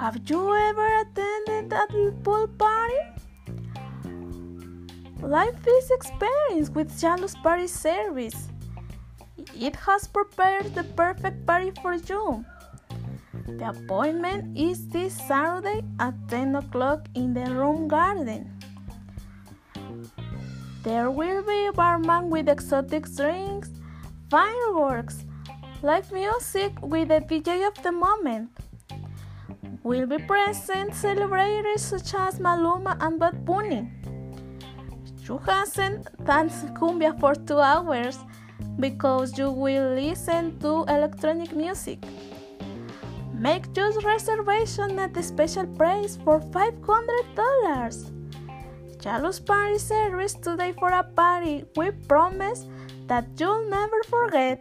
Have you ever attended a pool party? Life is experience with Jalus Party Service. It has prepared the perfect party for you. The appointment is this Saturday at 10 o'clock in the Room Garden. There will be a barman with exotic drinks, fireworks, live music with the DJ of the moment. Will be present celebrities such as Maluma and Bad Bunny. You hasn't danced cumbia for two hours because you will listen to electronic music. Make your reservation at the special price for $500. Jalus Party Service today for a party we promise that you'll never forget.